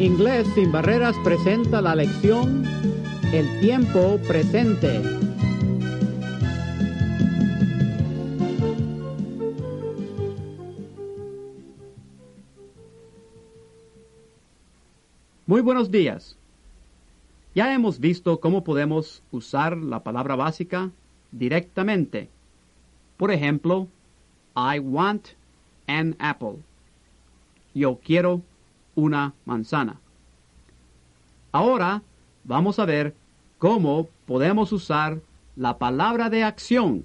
Inglés sin barreras presenta la lección El tiempo presente. Muy buenos días. Ya hemos visto cómo podemos usar la palabra básica directamente. Por ejemplo, I want an apple. Yo quiero una manzana. Ahora vamos a ver cómo podemos usar la palabra de acción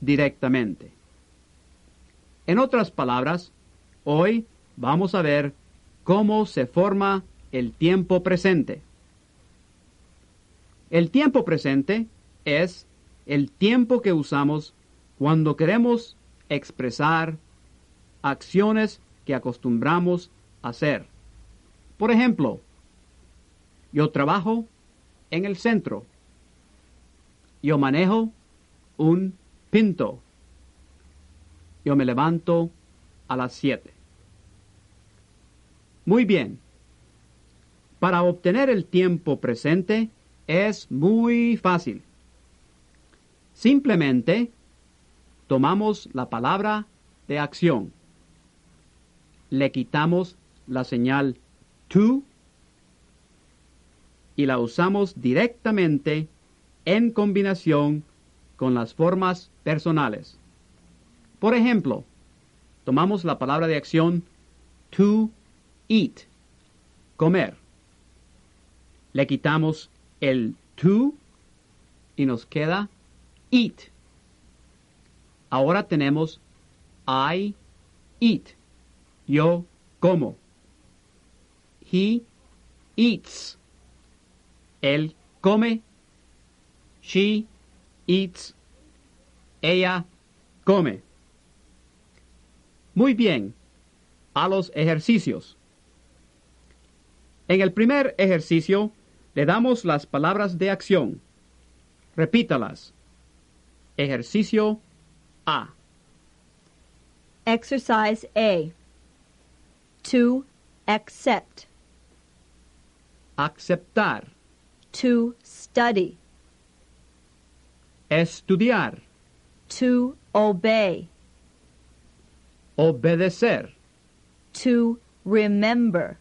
directamente. En otras palabras, hoy vamos a ver cómo se forma el tiempo presente. El tiempo presente es el tiempo que usamos cuando queremos expresar acciones que acostumbramos hacer. Por ejemplo, yo trabajo en el centro. Yo manejo un pinto. Yo me levanto a las siete. Muy bien. Para obtener el tiempo presente es muy fácil. Simplemente tomamos la palabra de acción. Le quitamos la señal to y la usamos directamente en combinación con las formas personales. Por ejemplo, tomamos la palabra de acción to eat, comer. Le quitamos el to y nos queda eat. Ahora tenemos I eat, yo como. He eats. Él come. She eats. Ella come. Muy bien. A los ejercicios. En el primer ejercicio le damos las palabras de acción. Repítalas. Ejercicio A. Exercise A. To accept. Aceptar. To study. Estudiar. To obey. Obedecer. To remember.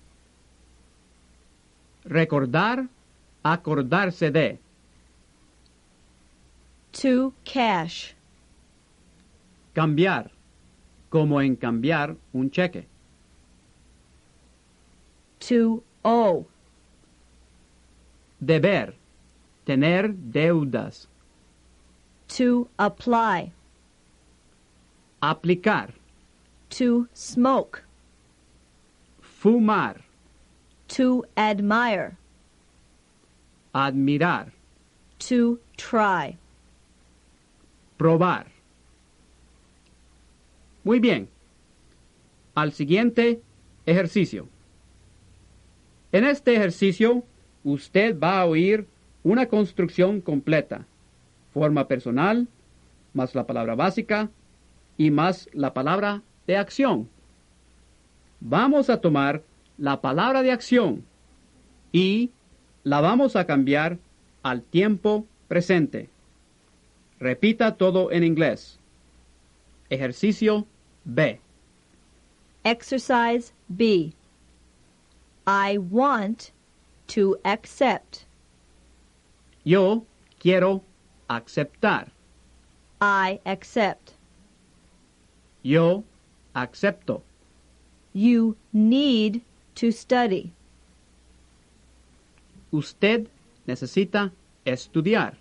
Recordar. Acordarse de. To cash. Cambiar. Como en cambiar un cheque. To owe. Deber. Tener deudas. To apply. Aplicar. To smoke. Fumar. To admire. Admirar. To try. Probar. Muy bien. Al siguiente ejercicio. En este ejercicio, usted va a oír una construcción completa. Forma personal, más la palabra básica y más la palabra de acción. Vamos a tomar la palabra de acción y la vamos a cambiar al tiempo presente. Repita todo en inglés. Ejercicio B. Exercise B. I want to accept. Yo quiero aceptar. I accept. Yo acepto. You need to study. Usted necesita estudiar.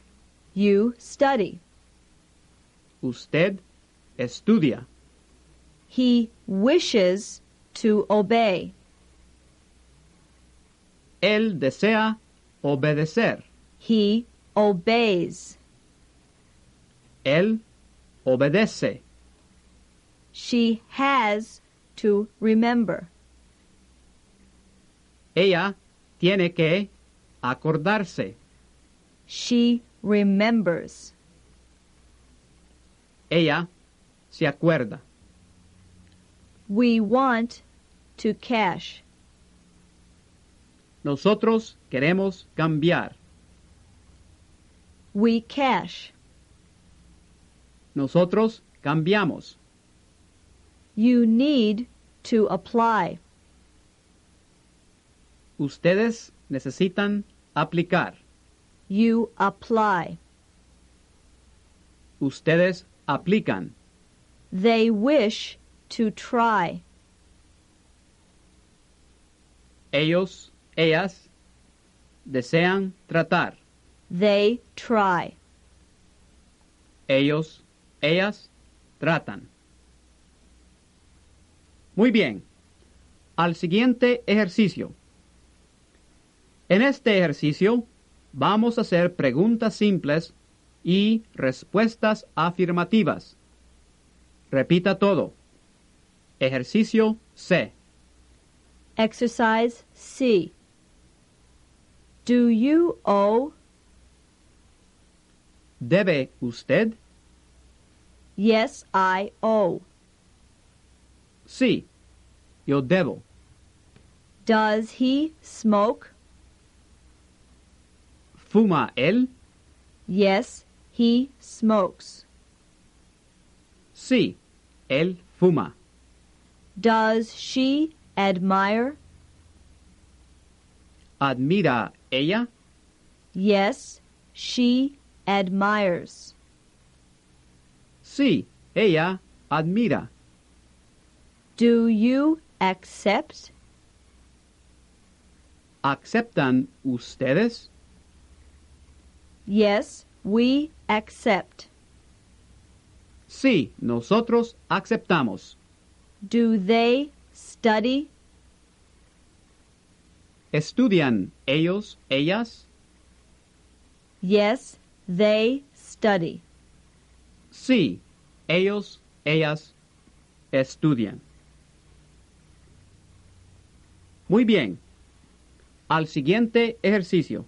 You study. Usted estudia. He wishes to obey. Él desea obedecer. He obeys. Él obedece. She has to remember. Ella tiene que acordarse. She remembers. Ella se acuerda. We want to cash. Nosotros queremos cambiar. We cash. Nosotros cambiamos. You need to apply. Ustedes necesitan aplicar. You apply. Ustedes aplican. They wish to try. Ellos, ellas, desean tratar. They try. Ellos, ellas, tratan. Muy bien. Al siguiente ejercicio. En este ejercicio vamos a hacer preguntas simples y respuestas afirmativas. Repita todo. Ejercicio C. Exercise C. Do you owe? ¿Debe usted? Yes, I owe. Sí, yo debo. Does he smoke? ¿Fuma él? Yes, he smokes. Sí, él fuma. Does she admire? ¿Admira ella? Yes, she admires. Sí, ella admira. Do you accept? ¿Aceptan ustedes? Yes, we accept. Sí, nosotros aceptamos. Do they study? ¿Estudian ellos, ellas? Yes, they study. Sí, ellos, ellas estudian. Muy bien. Al siguiente ejercicio.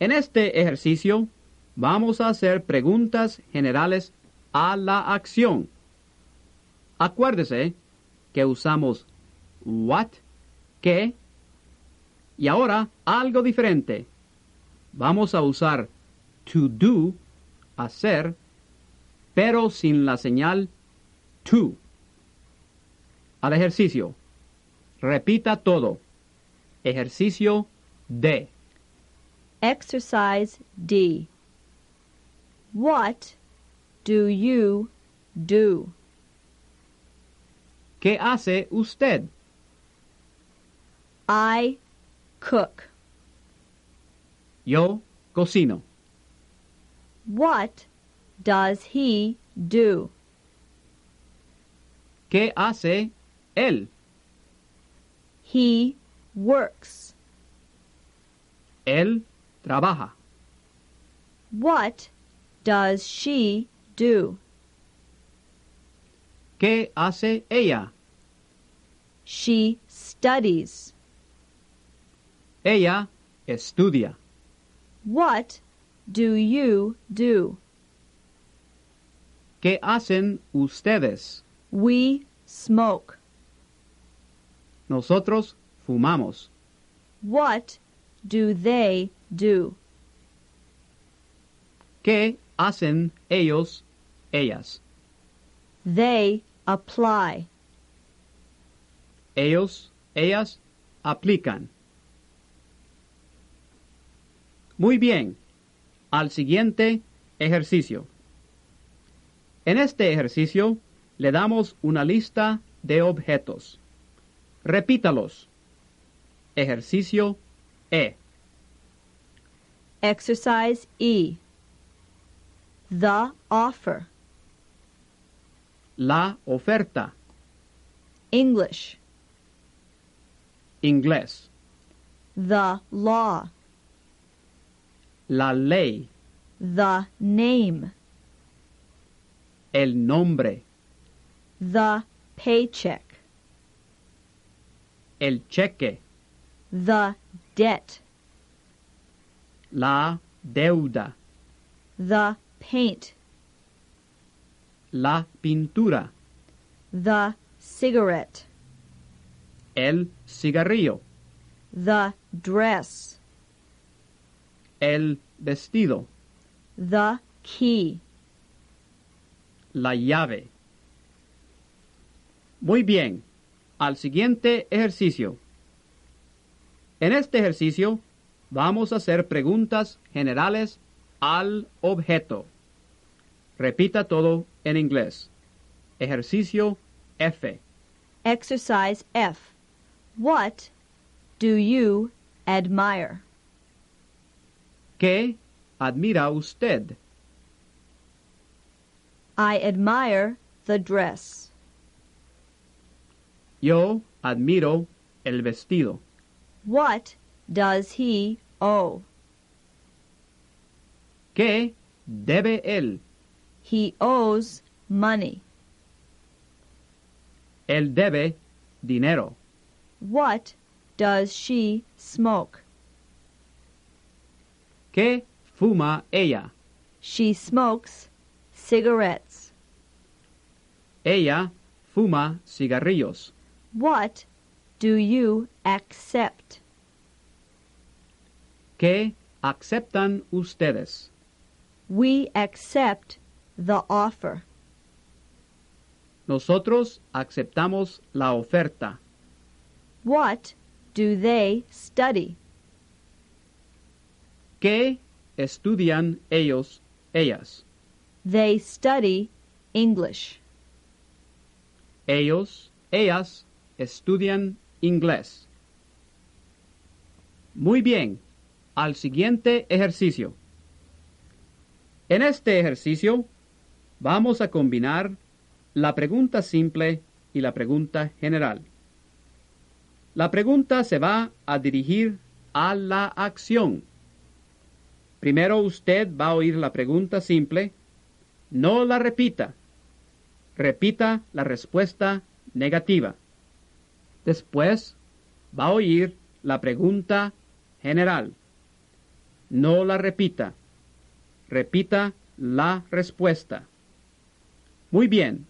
En este ejercicio vamos a hacer preguntas generales a la acción. Acuérdese que usamos what, qué, y ahora algo diferente. Vamos a usar to do, hacer, pero sin la señal to. Al ejercicio. Repita todo. Ejercicio D. Exercise D. What do you do? ¿Qué hace usted? I cook. Yo cocino. What does he do? ¿Qué hace él? He works. Él trabaja. What does she do? ¿Qué hace ella? She studies. Ella estudia. What do you do? ¿Qué hacen ustedes? We smoke. Nosotros fumamos. What do they do? ¿Qué hacen ellos, ellas? They apply. Ellos, ellas aplican. Muy bien. Al siguiente ejercicio. En este ejercicio le damos una lista de objetos. Repítalos. Ejercicio E. Exercise E. The offer. La oferta. English. Inglés. The law. La ley. The name. El nombre. The paycheck. El cheque. The debt. La deuda. The paint. La pintura. The cigarette. El cigarrillo. The dress. El vestido. The key. La llave. Muy bien. Al siguiente ejercicio. En este ejercicio vamos a hacer preguntas generales al objeto. Repita todo en inglés. Ejercicio F. Exercise F. What do you admire? ¿Qué admira usted? I admire the dress. Yo admiro el vestido. What does he owe? ¿Qué debe él? He owes money. Él debe dinero. What does she smoke? ¿Qué fuma ella? She smokes cigarettes. Ella fuma cigarrillos. What do you accept? ¿Qué aceptan ustedes? We accept the offer. Nosotros aceptamos la oferta. What do they study? ¿Qué estudian ellos, ellas? They study English. Ellos, ellas estudian inglés. Muy bien. Al siguiente ejercicio. En este ejercicio vamos a combinar la pregunta simple y la pregunta general. La pregunta se va a dirigir a la acción. Primero usted va a oír la pregunta simple, no la repita. Repita la respuesta negativa. Después va a oír la pregunta general. No la repita. Repita la respuesta. Muy bien.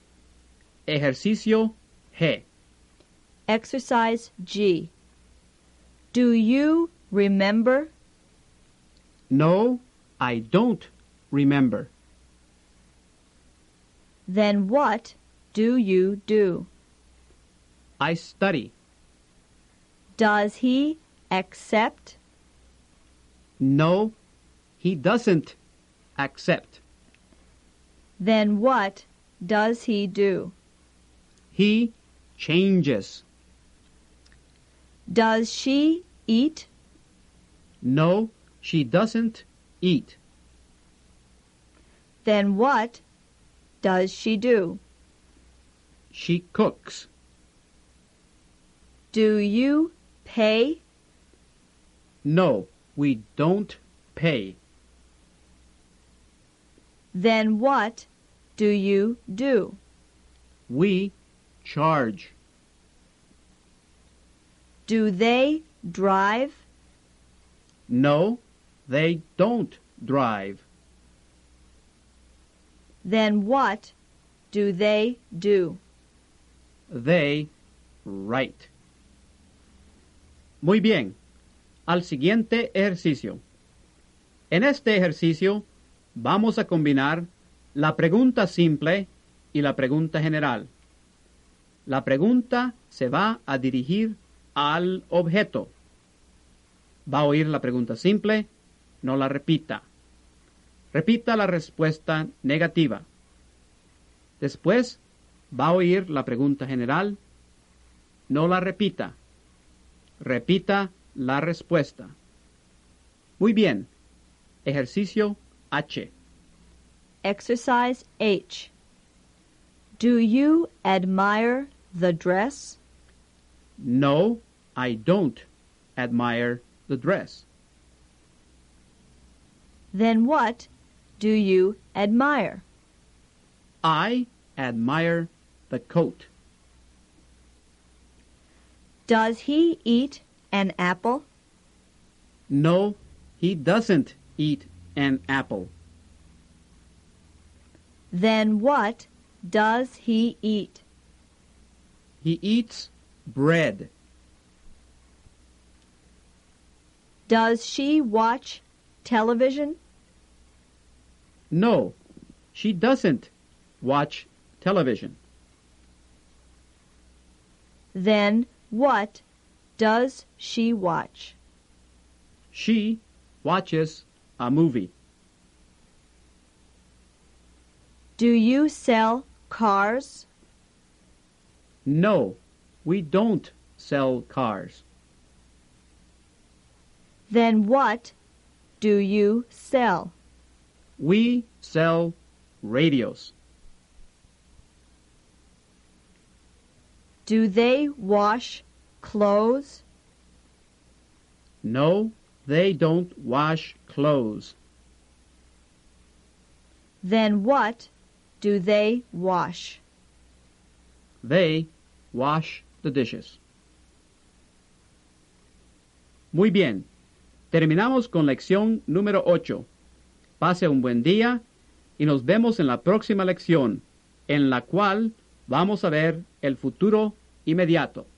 Ejercicio G. Exercise G. Do you remember? No, I don't remember. Then what do you do? I study. Does he accept? No, he doesn't accept. Then what does he do? He changes. Does she eat? No, she doesn't eat. Then what does she do? She cooks. Do you pay? No, we don't pay. Then what do you do? We charge. Do they drive? No, they don't drive. Then what do they do? They write. Muy bien. Al siguiente ejercicio. En este ejercicio vamos a combinar la pregunta simple y la pregunta general. La pregunta se va a dirigir al objeto. Va a oír la pregunta simple no la repita. Repita la respuesta negativa. Después va a oír la pregunta general. No la repita. Repita la respuesta. Muy bien. Ejercicio H. Exercise H. Do you admire the dress? No, I don't admire the dress. Then what do you admire? I admire the coat. Does he eat an apple? No, he doesn't eat an apple. Then what does he eat? He eats bread. Does she watch television? No, she doesn't watch television. Then what does she watch? She watches a movie. Do you sell cars? No, we don't sell cars. Then what do you sell? We sell radios. Do they wash clothes? No, they don't wash clothes. Then what do they wash? They wash the dishes. Muy bien. Terminamos con lección número 8. Pase un buen día y nos vemos en la próxima lección, en la cual vamos a ver el futuro inmediato.